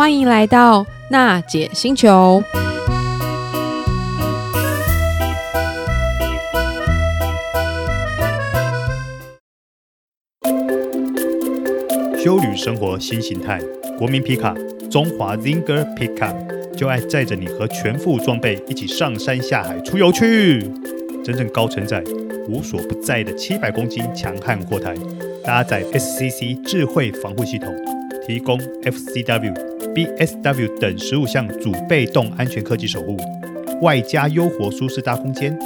欢迎来到娜姐星球。休旅生活新形态，国民皮卡中华 Zinger Pickup 就爱载着你和全副装备一起上山下海出游去，真正高承载、无所不在的七百公斤强悍货台，搭载 SCC 智慧防护系统，提供 FCW。BSW 等十五项主被动安全科技守护，外加优活舒适大空间，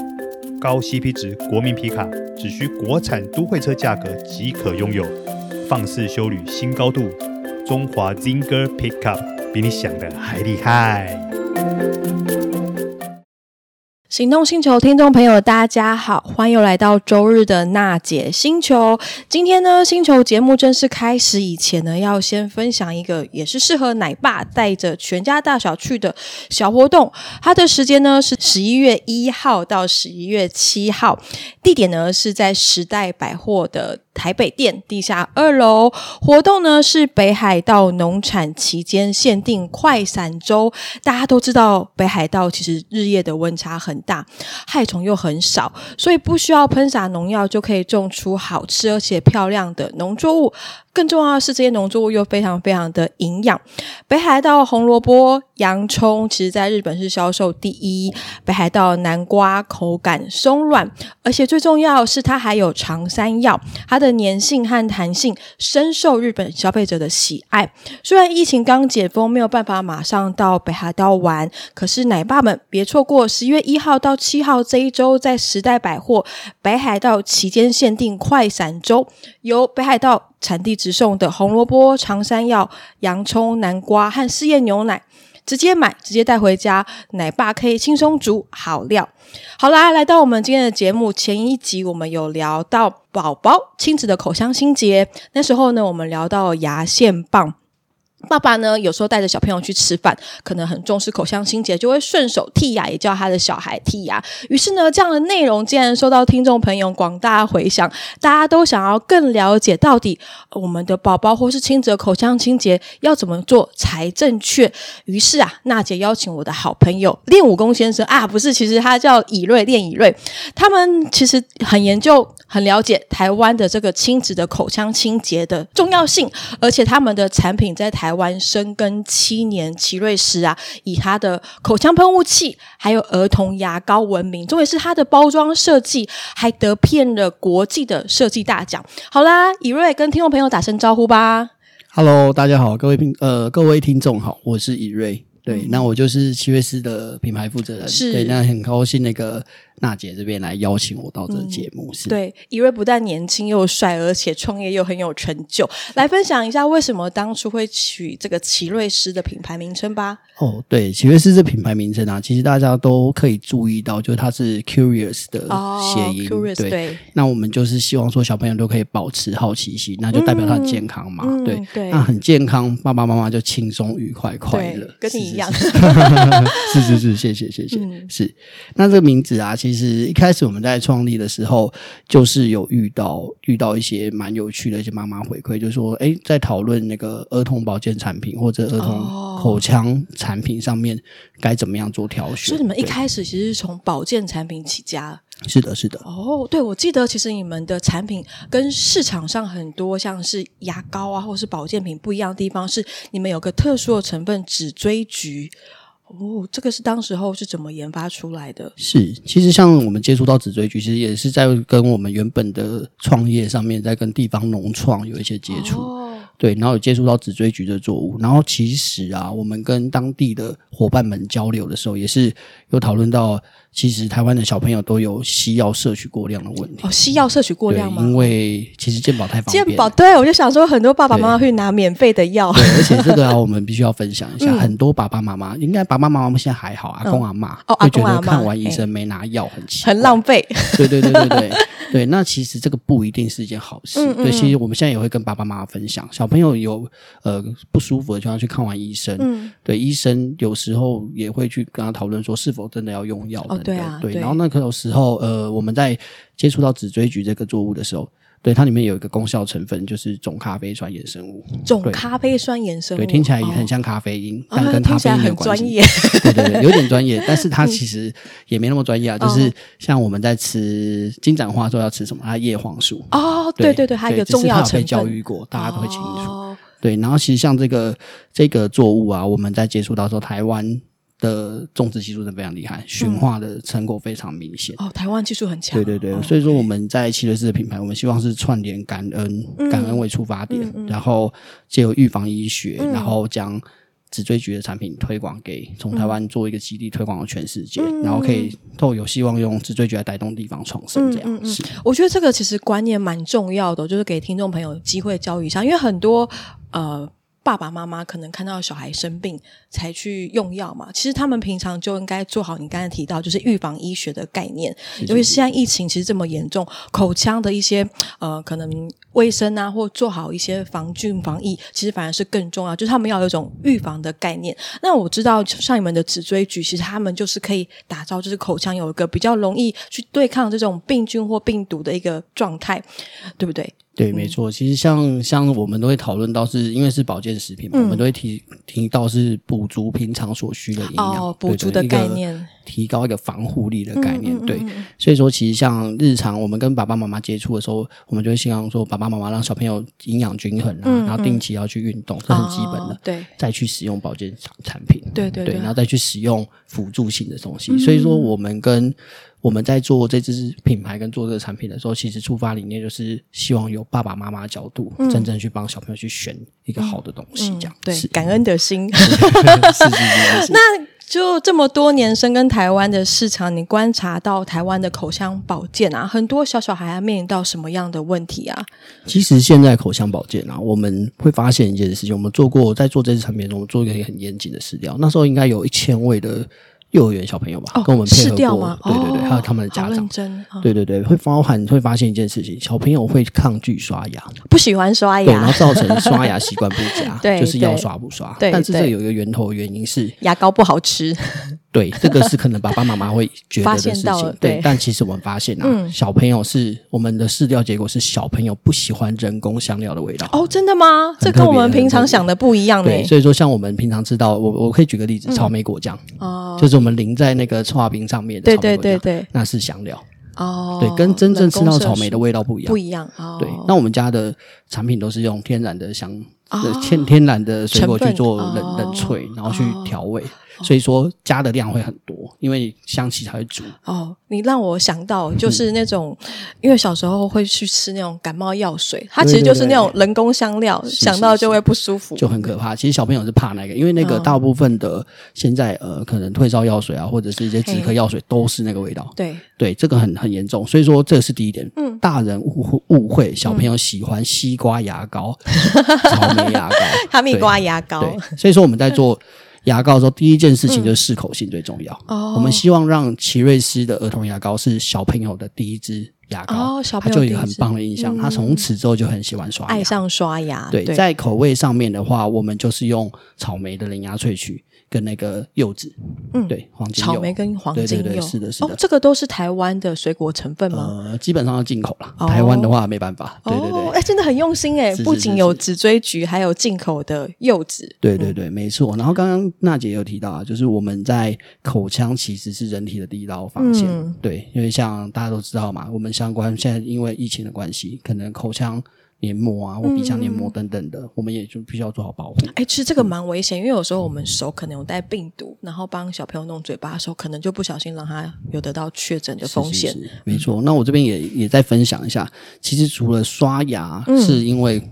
高 CP 值国民皮卡，只需国产都会车价格即可拥有，放肆修旅新高度，中华 Zinger Pickup 比你想的还厉害。行动星球听众朋友，大家好，欢迎来到周日的娜姐星球。今天呢，星球节目正式开始以前呢，要先分享一个也是适合奶爸带着全家大小去的小活动。它的时间呢是十一月一号到十一月七号，地点呢是在时代百货的台北店地下二楼。活动呢是北海道农产期间限定快闪周。大家都知道，北海道其实日夜的温差很大，害虫又很少，所以不需要喷洒农药就可以种出好吃而且漂亮的农作物。更重要的是，这些农作物又非常非常的营养。北海道红萝卜、洋葱，其实在日本是销售第一。北海道南瓜口感松软，而且最重要是它还有长山药，它的粘性和弹性深受日本消费者的喜爱。虽然疫情刚解封，没有办法马上到北海道玩，可是奶爸们别错过十月一号到七号这一周，在时代百货北海道期间限定快闪周，由北海道。产地直送的红萝卜、长山药、洋葱、南瓜和四叶牛奶，直接买直接带回家，奶爸可以轻松煮好料。好啦，来到我们今天的节目，前一集我们有聊到宝宝亲子的口腔清洁，那时候呢，我们聊到牙线棒。爸爸呢，有时候带着小朋友去吃饭，可能很重视口腔清洁，就会顺手剔牙，也叫他的小孩剔牙。于是呢，这样的内容竟然受到听众朋友广大回响，大家都想要更了解到底我们的宝宝或是亲子口腔清洁要怎么做才正确。于是啊，娜姐邀请我的好朋友练武功先生啊，不是，其实他叫以瑞练以瑞，他们其实很研究、很了解台湾的这个亲子的口腔清洁的重要性，而且他们的产品在台。湾深耕七年，奇瑞斯啊，以它的口腔喷雾器还有儿童牙膏闻名，重点是它的包装设计还得遍了国际的设计大奖。好啦，以瑞跟听众朋友打声招呼吧。Hello，大家好，各位听呃各位听众好，我是以瑞。对，那我就是奇瑞斯的品牌负责人。是，对，那很高兴那个。娜姐这边来邀请我到这个节目，嗯、是对，一位不但年轻又帅，而且创业又很有成就。来分享一下为什么当初会取这个奇瑞斯的品牌名称吧。哦，对，奇瑞斯这品牌名称啊，其实大家都可以注意到，就是它是 curious 的谐音。哦、curious, 对，对，那我们就是希望说小朋友都可以保持好奇心，那就代表他很健康嘛。嗯、对对，那很健康，爸爸妈妈就轻松愉快快乐，跟你一样。是是是，谢谢谢谢。嗯、是，那这个名字啊。其实一开始我们在创立的时候，就是有遇到遇到一些蛮有趣的一些妈妈回馈，就是说，哎，在讨论那个儿童保健产品或者儿童口腔产品上面该怎么样做挑选。所以你们一开始其实是从保健产品起家。是的，是的。哦，对，我记得其实你们的产品跟市场上很多像是牙膏啊，或者是保健品不一样的地方，是你们有个特殊的成分——紫锥菊。哦，这个是当时候是怎么研发出来的？是，其实像我们接触到紫锥菊，其实也是在跟我们原本的创业上面，在跟地方农创有一些接触。哦对，然后有接触到紫锥菊的作物，然后其实啊，我们跟当地的伙伴们交流的时候，也是有讨论到，其实台湾的小朋友都有西药摄取过量的问题。哦，西药摄取过量吗？因为其实健保太方便。健保对，我就想说，很多爸爸妈妈会拿免费的药。对，而且这个啊，我们必须要分享一下，嗯、很多爸爸妈妈应该爸爸妈妈们现在还好，阿公阿妈、嗯、会觉得看完医生没拿药很奇怪，很浪费。对对对对对。对，那其实这个不一定是一件好事。对，其实我们现在也会跟爸爸妈妈分享，小朋友有呃不舒服的就要去看完医生。嗯，对，医生有时候也会去跟他讨论说是否真的要用药等等。哦，对啊，对。对，然后那个时候呃，我们在接触到紫锥菊这个作物的时候。对，它里面有一个功效成分，就是总咖啡酸衍生物。总咖啡酸衍生物，对，听起来也很像咖啡因，哦、但跟咖啡因没有关系。很专业，对对对，有点专业，但是它其实也没那么专业啊。就是像我们在吃金盏花的时候要吃什么？它叶黄素。哦，对对对，还有一个重要成分。被教育过，大家都会清楚。哦、对，然后其实像这个这个作物啊，我们在接触到时候，台湾。的种植技术是非常厉害，驯化的成果非常明显。哦，台湾技术很强。对对对，所以说我们在奇瑞斯的品牌，我们希望是串联感恩，感恩为出发点，然后借由预防医学，然后将脊椎菊的产品推广给从台湾做一个基地推广到全世界，然后可以都有希望用脊椎菊来带动地方创生。这样是，我觉得这个其实观念蛮重要的，就是给听众朋友机会教育一下，因为很多呃。爸爸妈妈可能看到小孩生病才去用药嘛，其实他们平常就应该做好你刚才提到就是预防医学的概念，尤其是现在疫情其实这么严重，口腔的一些呃可能卫生啊，或做好一些防菌防疫，其实反而是更重要，就是他们要有一种预防的概念。那我知道像你们的脊椎菊，其实他们就是可以打造就是口腔有一个比较容易去对抗这种病菌或病毒的一个状态，对不对？对，没错。其实像像我们都会讨论到是，是因为是保健食品嘛，嗯、我们都会提提到是补足平常所需的营养，哦、补足的概念，提高一个防护力的概念。嗯、对，所以说其实像日常我们跟爸爸妈妈接触的时候，我们就会希望说，爸爸妈妈让小朋友营养均衡啊，嗯、然后定期要去运动，这、嗯、很基本的。对，再去使用保健产品，对对对，然后再去使用辅助性的东西。嗯、所以说我们跟我们在做这支品牌跟做这个产品的时候，其实出发理念就是希望由爸爸妈妈的角度，嗯、真正去帮小朋友去选一个好的东西，这样、嗯嗯、对，感恩的心。那就这么多年深耕台湾的市场，你观察到台湾的口腔保健啊，很多小小孩要面临到什么样的问题啊？其实现在口腔保健啊，我们会发现一件事情，我们做过在做这支产品的时候，我们做一个很严谨的试调，那时候应该有一千位的。幼儿园小朋友吧，哦、跟我们配合过，吗？对对对，哦、还有他们的家长，真哦、对对对，会包含会发现一件事情，小朋友会抗拒刷牙，不喜欢刷牙，对，然后造成刷牙习惯不佳，对，就是要刷不刷，对，但是这有一个源头原因是牙膏不好吃。对，这个是可能爸爸妈妈会觉得的事情。对，对，但其实我们发现啊，嗯、小朋友是我们的试调结果是小朋友不喜欢人工香料的味道。哦，真的吗？这跟我们平常想的不一样。对，所以说像我们平常知道，我我可以举个例子，嗯、草莓果酱，哦，就是我们淋在那个剉冰上面的草莓果酱，对对对对，那是香料。哦，对，跟真正吃到草莓的味道不一样，不一样。哦，对，那我们家的产品都是用天然的香，天、哦、天然的水果去做冷冷萃，然后去调味。哦所以说加的量会很多，因为香气才会足。哦，你让我想到就是那种，嗯、因为小时候会去吃那种感冒药水，它其实就是那种人工香料，对对对，想到就会不舒服，就很可怕。其实小朋友是怕那个，因为那个大部分的现在、哦、呃，可能退烧药水啊，或者是一些止咳药水都是那个味道。对对，这个很很严重。所以说这个是第一点。嗯，大人误误会小朋友喜欢西瓜牙膏、嗯、草莓牙膏、哈密瓜牙膏。对，所以说我们在做。牙膏的时候，第一件事情就是适口性最重要。哦，我们希望让奇瑞斯的儿童牙膏是小朋友的第一支牙膏，哦，小朋友他就有很棒的印象。嗯、他从此之后就很喜欢刷牙，爱上刷牙。对，对在口味上面的话，我们就是用草莓的零牙萃取。跟那个柚子，嗯，对，黄金，草莓跟黄金柚，对对对，是的，是的。哦，这个都是台湾的水果成分吗？呃，基本上要进口了。台湾的话没办法。对对对，哎，真的很用心哎，不仅有紫锥菊，还有进口的柚子。对对对，没错。然后刚刚娜姐有提到啊，就是我们在口腔其实是人体的第一道防线。对，因为像大家都知道嘛，我们相关现在因为疫情的关系，可能口腔。黏膜啊，或鼻腔黏膜等等的，嗯、我们也就必须要做好保护。哎、欸，其实这个蛮危险，因为有时候我们手可能有带病毒，然后帮小朋友弄嘴巴的时候，可能就不小心让他有得到确诊的风险。是是是没错，那我这边也也再分享一下，其实除了刷牙，嗯、是因为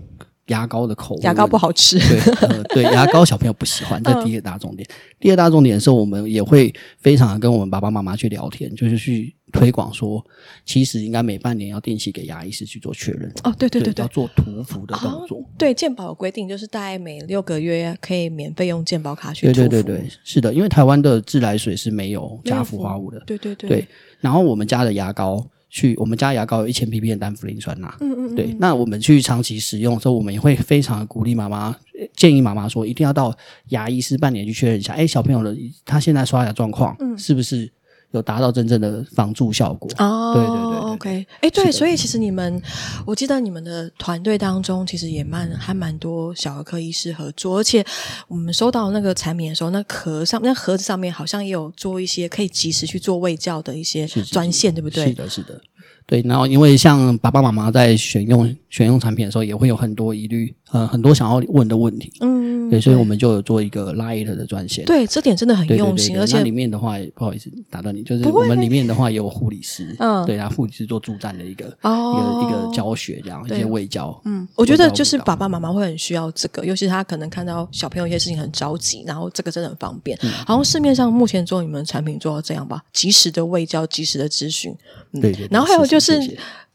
牙膏的口味，牙膏不好吃。对，呃，对，牙膏小朋友不喜欢，这第一个大重点。嗯、第二大重点是我们也会非常的跟我们爸爸妈妈去聊天，就是去。推广说，其实应该每半年要定期给牙医师去做确认。哦，对对对对，要做涂氟的动作。对，健保有规定，就是大概每六个月可以免费用健保卡去。对对对对，是的，因为台湾的自来水是没有加氟化物的。对对对。对，然后我们家的牙膏，去我们家牙膏有一千 ppm 的单氟磷酸钠。嗯嗯嗯。对，那我们去长期使用的时候，我们也会非常的鼓励妈妈，建议妈妈说，一定要到牙医师半年去确认一下，哎，小朋友的他现在刷牙状况，嗯，是不是？有达到真正的防蛀效果。哦，对对对，对，OK，哎，对，所以其实你们，我记得你们的团队当中其实也蛮还蛮多小儿科医师合作，而且我们收到那个产品的时候，那壳上那盒子上面好像也有做一些可以及时去做卫教的一些专线，对不对？是的，是的。对，然后因为像爸爸妈妈在选用选用产品的时候，也会有很多疑虑，呃，很多想要问的问题。嗯，对，所以我们就有做一个 Light 的专线。对，这点真的很用心，而且里面的话，不好意思打断你，就是我们里面的话也有护理师，嗯，对，然后护理师做助战的一个哦一个一个教学这样一些卫教。嗯，我觉得就是爸爸妈妈会很需要这个，尤其是他可能看到小朋友一些事情很着急，然后这个真的很方便。好像市面上目前做你们产品做到这样吧，及时的卫教，及时的咨询。对对。然后还有就是。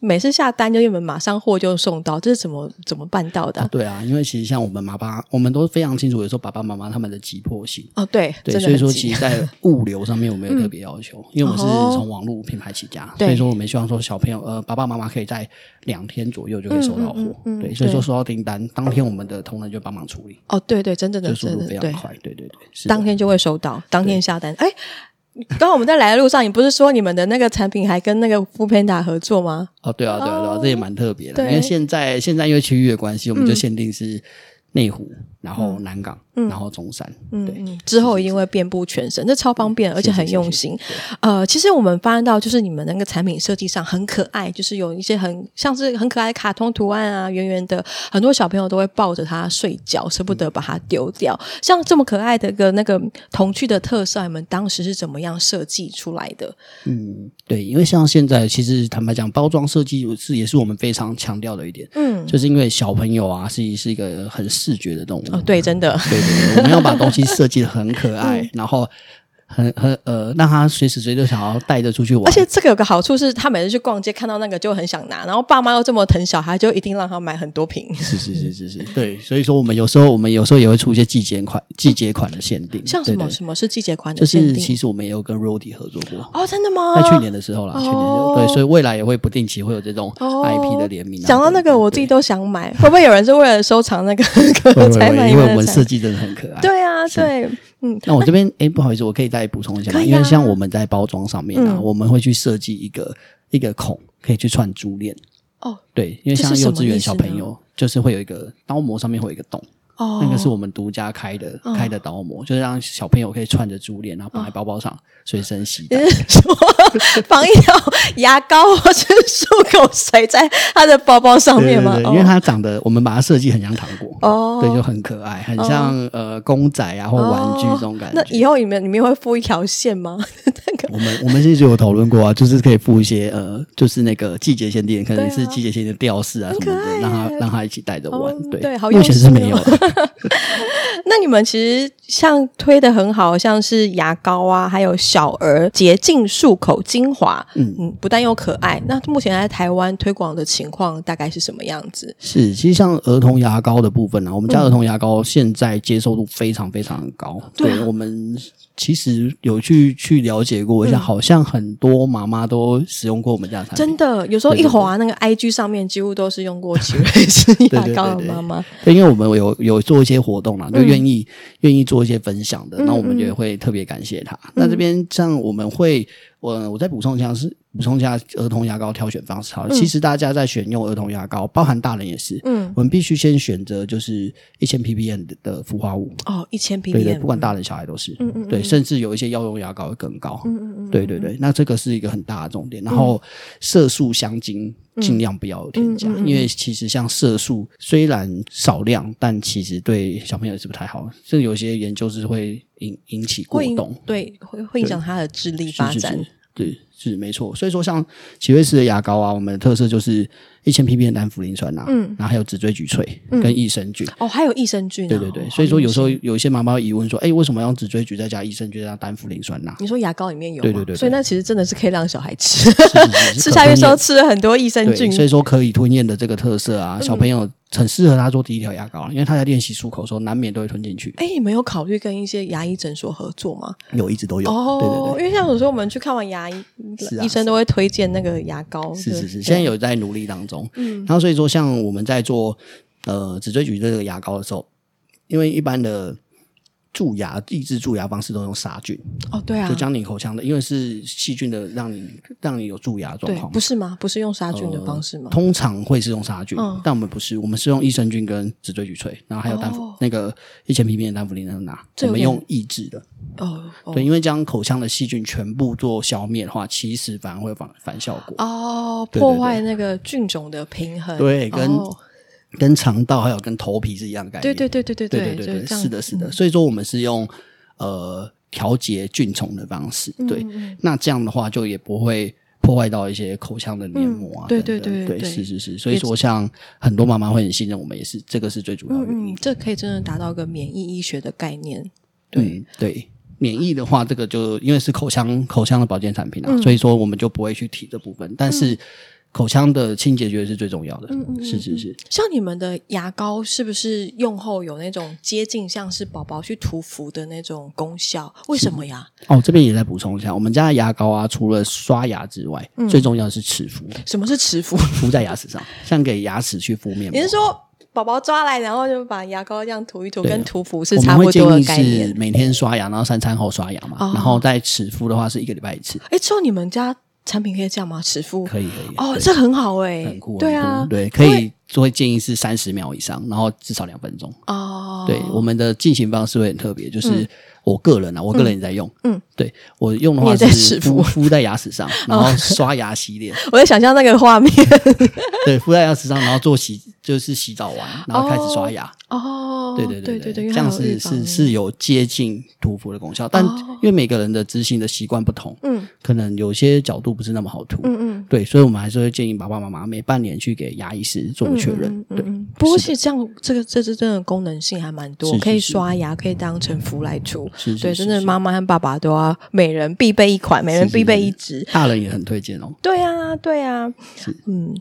每次下单就你们马上货就送到，这是怎么怎么办到的？啊？对啊，因为其实像我们妈妈，我们都非常清楚，有时候爸爸妈妈他们的急迫性哦，对对，所以说其实，在物流上面我们有特别要求，嗯、因为我们是从网络品牌起家，哦、所以说我们希望说小朋友呃爸爸妈妈可以在两天左右就可以收到货，嗯嗯嗯、对，所以说收到订单当天我们的同仁就帮忙处理。哦，对对，真正的速度非常快，对对对，对当天就会收到，当天下单，哎。刚刚我们在来的路上，你不是说你们的那个产品还跟那个 Foodpanda 合作吗？哦，对啊，对啊，对啊，这也蛮特别的。因为现在现在因为区域的关系，我们就限定是内湖。嗯然后南港，嗯、然后中山，嗯、对，之后一定会遍布全省，这超方便，而且很用心。呃，其实我们发现到，就是你们那个产品设计上很可爱，就是有一些很像是很可爱的卡通图案啊，圆圆的，很多小朋友都会抱着它睡觉，舍不得把它丢掉。嗯、像这么可爱的一个那个童趣的特色，你们当时是怎么样设计出来的？嗯，对，因为像现在，其实坦白讲，包装设计是也是我们非常强调的一点，嗯，就是因为小朋友啊，是是一个很视觉的动物。哦，对，真的，对对对，我们要把东西设计的很可爱，嗯、然后。很很呃，让他随时随地想要带着出去玩。而且这个有个好处是，他每次去逛街看到那个就很想拿，然后爸妈又这么疼小孩，就一定让他买很多瓶。是是是是是，对。所以说，我们有时候我们有时候也会出一些季节款、季节款的限定。像什么什么是季节款的限定？就是其实我们也有跟 Rody 合作过。哦，真的吗？在去年的时候啦，去年就对，所以未来也会不定期会有这种 IP 的联名。讲到那个，我自己都想买。会不会有人是为了收藏那个 才买？因为我们设计真的很可爱。对啊，对。嗯，那我这边哎，不好意思，我可以再补充一下吗？因为像我们在包装上面啊，我们会去设计一个一个孔，可以去串珠链。哦，对，因为像幼稚园小朋友，就是会有一个刀模上面会有一个洞。哦，那个是我们独家开的开的刀模，就是让小朋友可以串着珠链，然后绑在包包上，随身携带。说绑一条牙膏或者漱口水在他的包包上面吗？因为它长得，我们把它设计很像糖果哦，对，就很可爱，很像呃公仔啊或玩具这种感觉。那以后里面里面会附一条线吗？我们我们其实有讨论过啊，就是可以附一些呃，就是那个季节限定，可能是季节限定的吊饰啊什么的，让他让他一起带着玩。对对，目前是没有。那你们其实像推的很好，像是牙膏啊，还有小儿洁净漱口精华，嗯嗯，不但又可爱。那目前在台湾推广的情况大概是什么样子？是，其实像儿童牙膏的部分呢、啊，我们家儿童牙膏现在接受度非常非常高。嗯、对，我们其实有去去了解过一下，嗯、好像很多妈妈都使用过我们家产品。真的，有时候一滑那个 IG 上面，几乎都是用过奇瑞斯牙膏的妈妈。对，因为我们有有做一些活动啦，就愿意愿、嗯、意做一些分享的，那我们也会特别感谢他。嗯、那这边像我们会，我我再补充一下是。补充一下儿童牙膏挑选方式好，其实大家在选用儿童牙膏，包含大人也是，嗯，我们必须先选择就是一千 ppm 的氟化物哦，一千 ppm，对对，不管大人小孩都是，嗯嗯，对，甚至有一些药用牙膏会更高，嗯嗯嗯，对对对，那这个是一个很大的重点。然后色素香精尽量不要添加，因为其实像色素虽然少量，但其实对小朋友也是不太好，甚至有些研究是会引引起过动，对，会会影响他的智力发展，对。是没错，所以说像奇瑞斯的牙膏啊，我们的特色就是一千 ppm 的单茯苓酸钠，嗯，然后还有紫锥菊萃跟益生菌，哦，还有益生菌，对对对，所以说有时候有一些妈妈疑问说，哎，为什么要用紫锥菊再加益生菌加单茯苓酸钠？你说牙膏里面有，对对对，所以那其实真的是可以让小孩吃，吃下去时候吃了很多益生菌，所以说可以吞咽的这个特色啊，小朋友。很适合他做第一条牙膏，因为他在练习漱口的时候，难免都会吞进去。哎，你们有考虑跟一些牙医诊所合作吗？有，一直都有。哦，对对对，因为像有时候我们去看完牙医，医生都会推荐那个牙膏。是是是，现在有在努力当中。嗯，然后所以说，像我们在做呃紫锥菊这个牙膏的时候，因为一般的蛀牙抑制蛀牙方式都用杀菌哦，对啊，就将你口腔的，因为是细菌的，让你让你有蛀牙状况，不是吗？不是用杀菌的方式吗？呃、通常会是用杀菌，嗯、但我们不是，我们是用益生菌跟紫锥菊萃，然后还有单氟、哦、那个一千 ppm 的单氟林能拿，我们用抑制的哦，哦，对，因为将口腔的细菌全部做消灭的话，其实反而会反反效果。哦，破坏那个菌种的平衡，对，跟。哦跟肠道还有跟头皮是一样的概念，对对对对对对对对对，是的，是的。所以说我们是用呃调节菌虫的方式，对。那这样的话就也不会破坏到一些口腔的黏膜啊。对对对对，是是是。所以说，像很多妈妈会很信任我们，也是这个是最主要的原因。这可以真的达到一个免疫医学的概念。对对，免疫的话，这个就因为是口腔口腔的保健产品啊，所以说我们就不会去提这部分，但是。口腔的清洁绝对是最重要的，嗯嗯，是是是。像你们的牙膏是不是用后有那种接近像是宝宝去涂氟的那种功效？为什么呀？哦，这边也再补充一下，我们家的牙膏啊，除了刷牙之外，嗯、最重要的是齿氟。什么是齿氟？敷在牙齿上，像给牙齿去敷面膜。你是说宝宝抓来，然后就把牙膏这样涂一涂，跟涂氟是差不多的概念？是每天刷牙，然后三餐后刷牙嘛。哦、然后在齿氟的话是一个礼拜一次。哎，就你们家。产品可以这样吗？齿敷可以可以哦，这很好哎，很酷，对啊，对，可以做建议是三十秒以上，然后至少两分钟。哦。对，我们的进行方式会很特别，就是我个人啊，我个人也在用，嗯，对我用的话是敷敷。在牙齿上，然后刷牙洗脸。我在想象那个画面，对，敷在牙齿上，然后做洗就是洗澡完，然后开始刷牙。哦，对对对对对，这样是是是有接近涂氟的功效，但因为每个人的执行的习惯不同，嗯，可能有些角度不是那么好涂，嗯嗯，对，所以我们还是会建议爸爸妈妈每半年去给牙医师做个确认，对。不过其实这样，这个这支真的功能性还蛮多，可以刷牙，可以当成氟来涂，对，真的妈妈和爸爸都要每人必备一款，每人必备一支，大人也很推荐哦。对啊，对啊，嗯。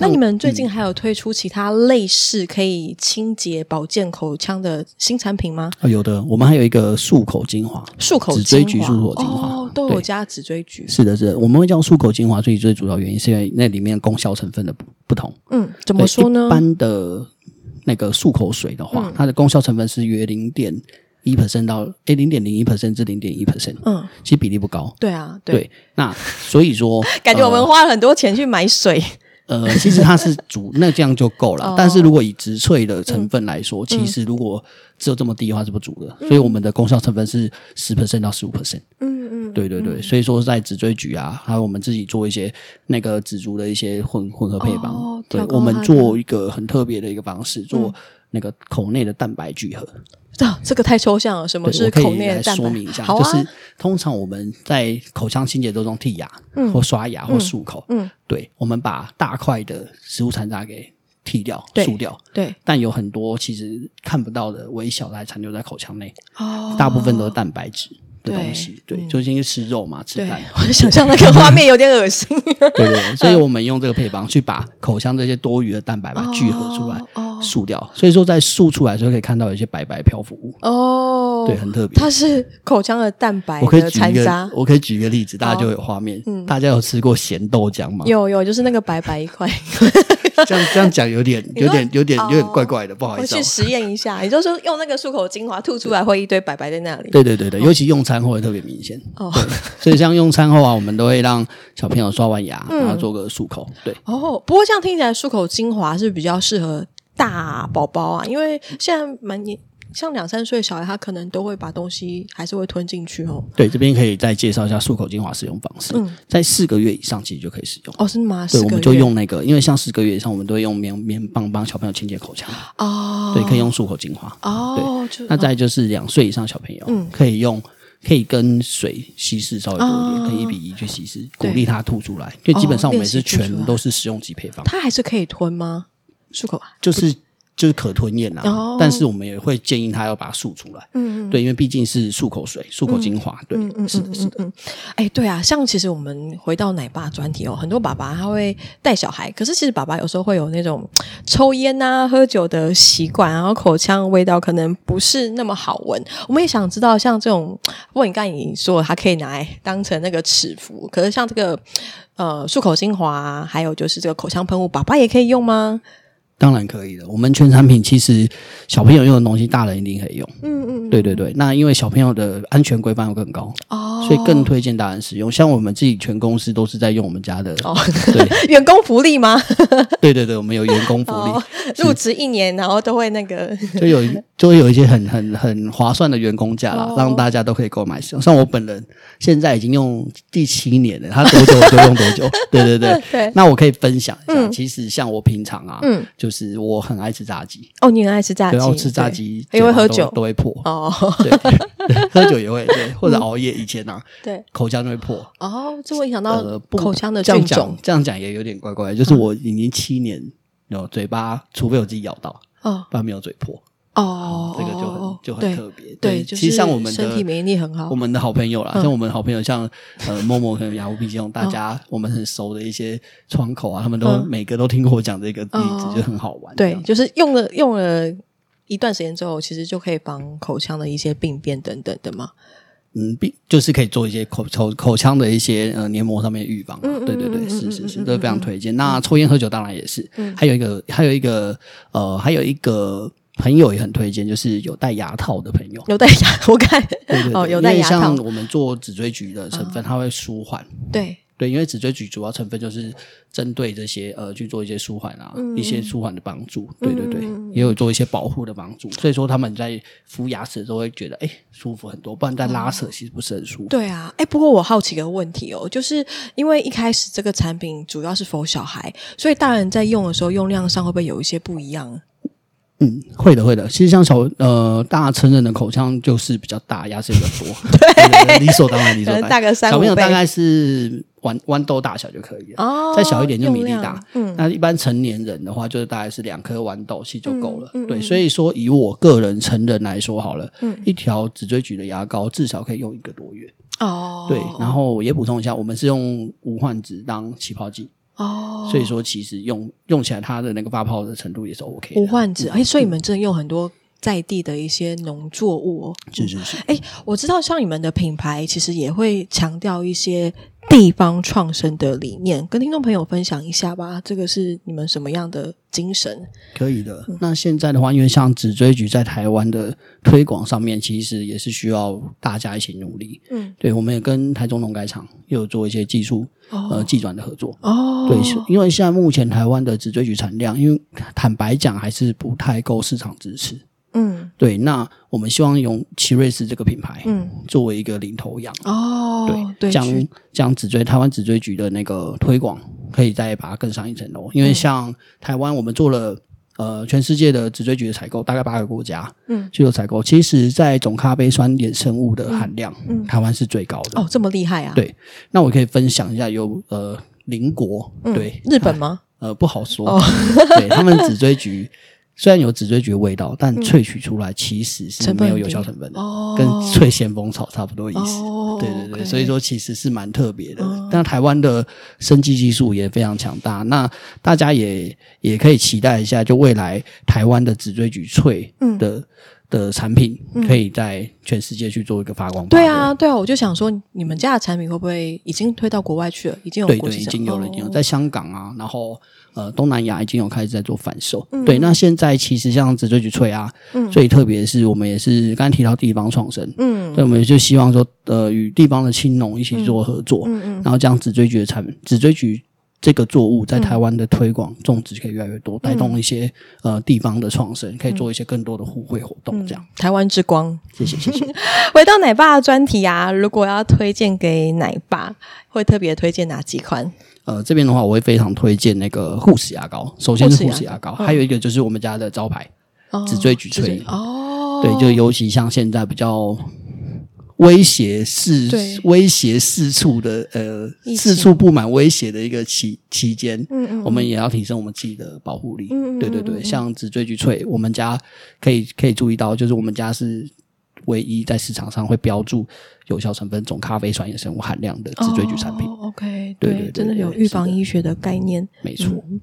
那你们最近还有推出其他类似可以清洁保健口腔的新产品吗？有的，我们还有一个漱口精华，漱口紫锥菊漱口精华哦，都有加紫锥菊。是的，是的，我们会叫漱口精华，最最主要原因是因为那里面功效成分的不不同。嗯，怎么说呢？一般的那个漱口水的话，它的功效成分是约零点一 percent 到诶零点零一 percent 至零点一 percent。嗯，其实比例不高。对啊，对。那所以说，感觉我们花了很多钱去买水。呃，其实它是煮，那这样就够了。但是如果以植萃的成分来说，其实如果只有这么低的话是不足的。所以我们的功效成分是十 percent 到十五 percent。嗯嗯，对对对。所以说在紫锥菊啊，还有我们自己做一些那个紫竹的一些混混合配方。对，我们做一个很特别的一个方式，做那个口内的蛋白聚合。啊，这个太抽象了。什么是口内的蛋白？说明一下，就是通常我们在口腔清洁当中剔牙，嗯，或刷牙或漱口，嗯，对，我们把大块的食物残渣给剔掉、漱掉，对。但有很多其实看不到的微小的还残留在口腔内，哦，大部分都是蛋白质的东西，对，就因为吃肉嘛，吃蛋。我想象那个画面有点恶心。对 对，所以我们用这个配方去把口腔这些多余的蛋白把它聚合出来。漱掉，所以说在漱出来的时候可以看到有一些白白漂浮物哦，对，很特别。它是口腔的蛋白的残渣。我可以举一个例子，大家就有画面。嗯，大家有吃过咸豆浆吗？有有，就是那个白白一块。这样这样讲有点有点有点有点怪怪的，不好意思。我去实验一下，也就是说用那个漱口精华吐出来会一堆白白在那里。对对对对，尤其用餐后会特别明显。哦，所以像用餐后啊，我们都会让小朋友刷完牙，然后做个漱口。对。哦，不过这样听起来漱口精华是比较适合。大宝宝啊，因为现在蛮年像两三岁的小孩，他可能都会把东西还是会吞进去哦。对，这边可以再介绍一下漱口精华使用方式。嗯，在四个月以上其实就可以使用。哦，是吗？对，我们就用那个，因为像四个月以上，我们都会用棉棉棒帮小朋友清洁口腔。哦，对，可以用漱口精华。哦，对。那再就是两岁以上小朋友，嗯，可以用，可以跟水稀释稍微多一点，可以一比一去稀释，鼓励他吐出来。因为基本上我们是全都是使用级配方。他还是可以吞吗？漱口啊，就是就是可吞咽啊，哦、但是我们也会建议他要把它漱出来，嗯，对，因为毕竟是漱口水、漱口精华，对，嗯、是的，是的，哎，对啊，像其实我们回到奶爸专题哦，很多爸爸他会带小孩，可是其实爸爸有时候会有那种抽烟啊、喝酒的习惯，然后口腔味道可能不是那么好闻。我们也想知道，像这种，不过你刚才已经说了，它可以拿来当成那个齿氟，可是像这个呃漱口精华，还有就是这个口腔喷雾，爸爸也可以用吗？当然可以的。我们全产品其实小朋友用的东西，大人一定可以用。嗯嗯，对对对。那因为小朋友的安全规范会更高哦，所以更推荐大人使用。像我们自己全公司都是在用我们家的哦，对，员工福利吗？对对对，我们有员工福利，哦、入职一年然后都会那个，就有就会有一些很很很划算的员工价啦，哦、让大家都可以购买使用。像我本人现在已经用第七年了，他多久我就用多久。对对对对，那我可以分享一下，嗯、其实像我平常啊，嗯，就是我很爱吃炸鸡。哦，你很爱吃炸鸡，然后吃炸鸡也会喝酒，都会破。哦，对，喝酒也会对，或者熬夜以前啊，对，口腔都会破。哦，这会影响到口腔的菌种。这样讲也有点怪怪，就是我已经七年有嘴巴，除非我自己咬到，哦，不然没有嘴破。哦，这个就很就很特别。对，其实像我们的身体免疫力很好，我们的好朋友啦，像我们好朋友，像呃默默和雅虎鼻这种大家我们很熟的一些窗口啊，他们都每个都听过我讲这个例子，就很好玩。对，就是用了用了一段时间之后，其实就可以防口腔的一些病变等等的嘛。嗯，病就是可以做一些口口口腔的一些呃黏膜上面预防。对对对，是是是，都非常推荐。那抽烟喝酒当然也是，还有一个还有一个呃还有一个。朋友也很推荐，就是有戴牙套的朋友，有戴牙，我看对对对哦，有戴牙套。像我们做紫锥菊的成分，它会舒缓。对对，因为紫锥菊主要成分就是针对这些呃去做一些舒缓啊，一些舒缓的帮助。对对对，也有做一些保护的帮助。所以说他们在敷牙齿的时候会觉得哎舒服很多，不然在拉扯其实不是很舒服。对啊，哎，不过我好奇个问题哦，就是因为一开始这个产品主要是 for 小孩，所以大人在用的时候用量上会不会有一些不一样？嗯，会的，会的。其实像小呃，大成人的口腔就是比较大，牙齿比较多，对，理所当然，理所 当然。大个三。小朋友大概是豌豌豆大小就可以了，哦，再小一点就米粒大。嗯，那一般成年人的话，就是大概是两颗豌豆其实就够了。对，所以说以我个人成人来说好了，嗯，一条紫锥菊的牙膏至少可以用一个多月。哦，对，然后也补充一下，我们是用无患子当起泡剂。哦，所以说其实用用起来它的那个发泡的程度也是 OK 的。无患子，哎，所以你们真的用很多在地的一些农作物哦。是是是。哎，我知道像你们的品牌其实也会强调一些地方创生的理念，跟听众朋友分享一下吧。这个是你们什么样的精神？可以的。那现在的话，因为像紫锥局在台湾的推广上面，其实也是需要大家一起努力。嗯，对，我们也跟台中农改场又有做一些技术。呃，技转的合作哦，对，因为现在目前台湾的紫锥菊产量，因为坦白讲还是不太够市场支持，嗯，对，那我们希望用奇瑞斯这个品牌，嗯，作为一个领头羊哦，对，将将紫锥台湾紫锥局的那个推广，可以再把它更上一层楼，因为像台湾我们做了。呃，全世界的紫锥菊的采购大概八个国家，嗯，去做采购。其实，在总咖啡酸衍生物的含量，嗯，嗯台湾是最高的。哦，这么厉害啊！对，那我可以分享一下有，有呃邻国，嗯、对，日本吗？呃，不好说。哦、对他们紫锥菊。虽然有紫锥菊味道，但萃取出来其实是没有有效成分的，嗯、跟萃先锋草差不多意思。哦、对对对，okay、所以说其实是蛮特别的。嗯、但台湾的生技技术也非常强大，那大家也也可以期待一下，就未来台湾的紫锥菊萃的。嗯的产品可以在全世界去做一个发光。对啊，对啊，我就想说，你们家的产品会不会已经推到国外去了？已经有对对，已经有了，已经有在香港啊，然后呃东南亚已经有开始在做贩售。对，那现在其实像紫锥菊萃啊，最特别的是我们也是刚才提到地方创生，嗯，所以我们就希望说，呃，与地方的青农一起做合作，嗯嗯，然后将紫锥菊的产品，紫锥菊。这个作物在台湾的推广种植可以越来越多，带动一些呃地方的创生，可以做一些更多的互惠活动。这样，台湾之光，谢谢谢谢。回到奶爸的专题啊，如果要推荐给奶爸，会特别推荐哪几款？呃，这边的话，我会非常推荐那个护齿牙膏。首先是护齿牙膏，还有一个就是我们家的招牌紫锥菊萃哦，对，就尤其像现在比较。威胁四威胁四处的呃四处布满威胁的一个期期间，嗯嗯，我们也要提升我们自己的保护力。嗯嗯，对对对，像紫锥菊萃，我们家可以可以注意到，就是我们家是唯一在市场上会标注有效成分总咖啡酸衍生物含量的紫锥菊产品。哦，OK，对，对，对，对，真的有预防医学的概念，没错。嗯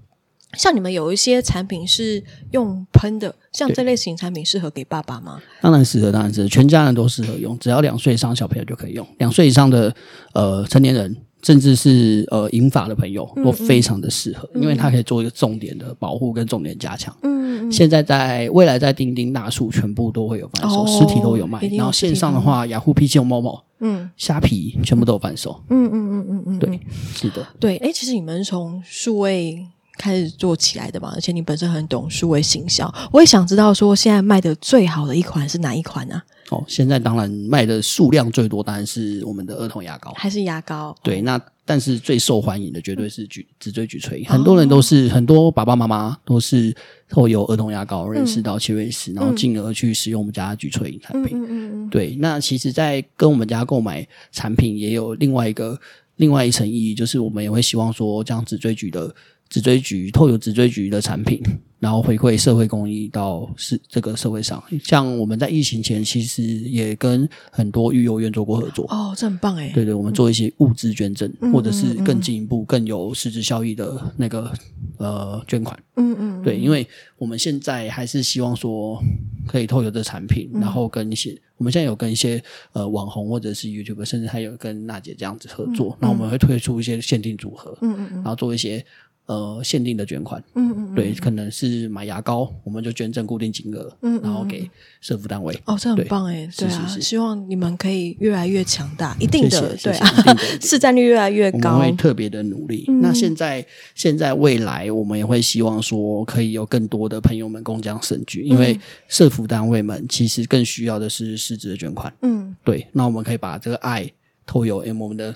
像你们有一些产品是用喷的，像这类型产品适合给爸爸吗？当然适合，当然适合，全家人都适合用，只要两岁以上小朋友就可以用。两岁以上的呃成年人甚至是呃银发的朋友都非常的适合，嗯嗯，因为它可以做一个重点的保护跟重点加强。嗯，嗯，现在在未来在钉钉大树全部都会有贩售，哦，实体都有卖。有然后线上的话，雅虎、PC 某某，嗯，虾皮全部都有贩售。嗯嗯嗯嗯嗯，对，是的，对。哎，其实你们从数位开始做起来的嘛，而且你本身很懂数位行销，我也想知道说现在卖的最好的一款是哪一款呢？啊？哦，现在当然卖的数量最多，当然是我们的儿童牙膏，还是牙膏？对，那但是最受欢迎的绝对是咀咀咀咀吹，很多人都是很多爸爸妈妈都是透过儿童牙膏认识到奇瑞斯，嗯、然后进而去使用我们家的咀吹产品。嗯嗯嗯。对，那其实，在跟我们家购买产品也有另外一个另外一层意义，就是我们也会希望说，这样子咀咀的。咀咀咀透过咀咀咀的产品，然后回馈社会公益到是这个社会上。像我们在疫情前，其实也跟很多育幼院做过合作。哦，这很棒诶。对对，我们做一些物资捐赠，嗯、或者是更进一步、更有实质效益的那个呃捐款。嗯嗯。对，因为我们现在还是希望说，可以透过这产品，然后跟一些、嗯、我们现在有跟一些呃网红或者是 YouTuber，甚至还有跟娜姐这样子合作。那、嗯、我们会推出一些限定组合。嗯嗯嗯。然后做一些。呃，限定的捐款，嗯嗯，嗯对，可能是买牙膏，我们就捐赠固定金额，嗯，嗯，然后给社福单位。哦，这很棒哎，对啊，是是是，希望你们可以越来越强大，一定的，对啊，市占率越来越高，我们会特别的努力。嗯、那现在，现在未来，我们也会希望说，可以有更多的朋友们共襄盛举，因为社福单位们其实更需要的是市值的捐款。嗯，对，那我们可以把这个爱投有，因为我们的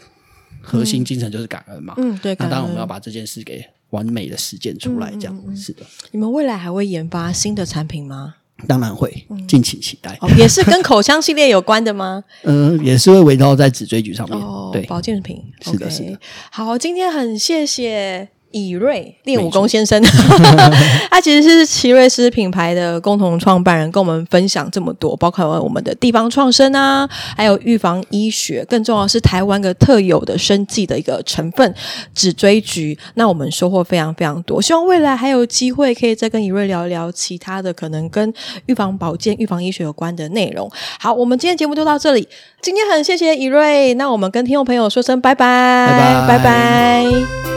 核心精神就是感恩嘛。嗯，对，那当然我们要把这件事给。完美的实践出来，这样、嗯嗯、是的。你们未来还会研发新的产品吗？当然会，敬请期待。哦、也是跟口腔系列有关的吗？嗯、呃，也是会围绕在纸锥菊上面。哦，对，保健品。是的，是的。好，今天很谢谢。以瑞练武功先生，他其实是奇瑞斯品牌的共同创办人，跟我们分享这么多，包括我们的地方创生啊，还有预防医学，更重要是台湾个特有的生计的一个成分咀咀咀。那我们收获非常非常多，希望未来还有机会可以再跟以瑞聊一聊其他的可能跟预防保健、预防医学有关的内容。好，我们今天节目就到这里，今天很谢谢以瑞，那我们跟听众朋友说声拜拜，拜拜，拜拜。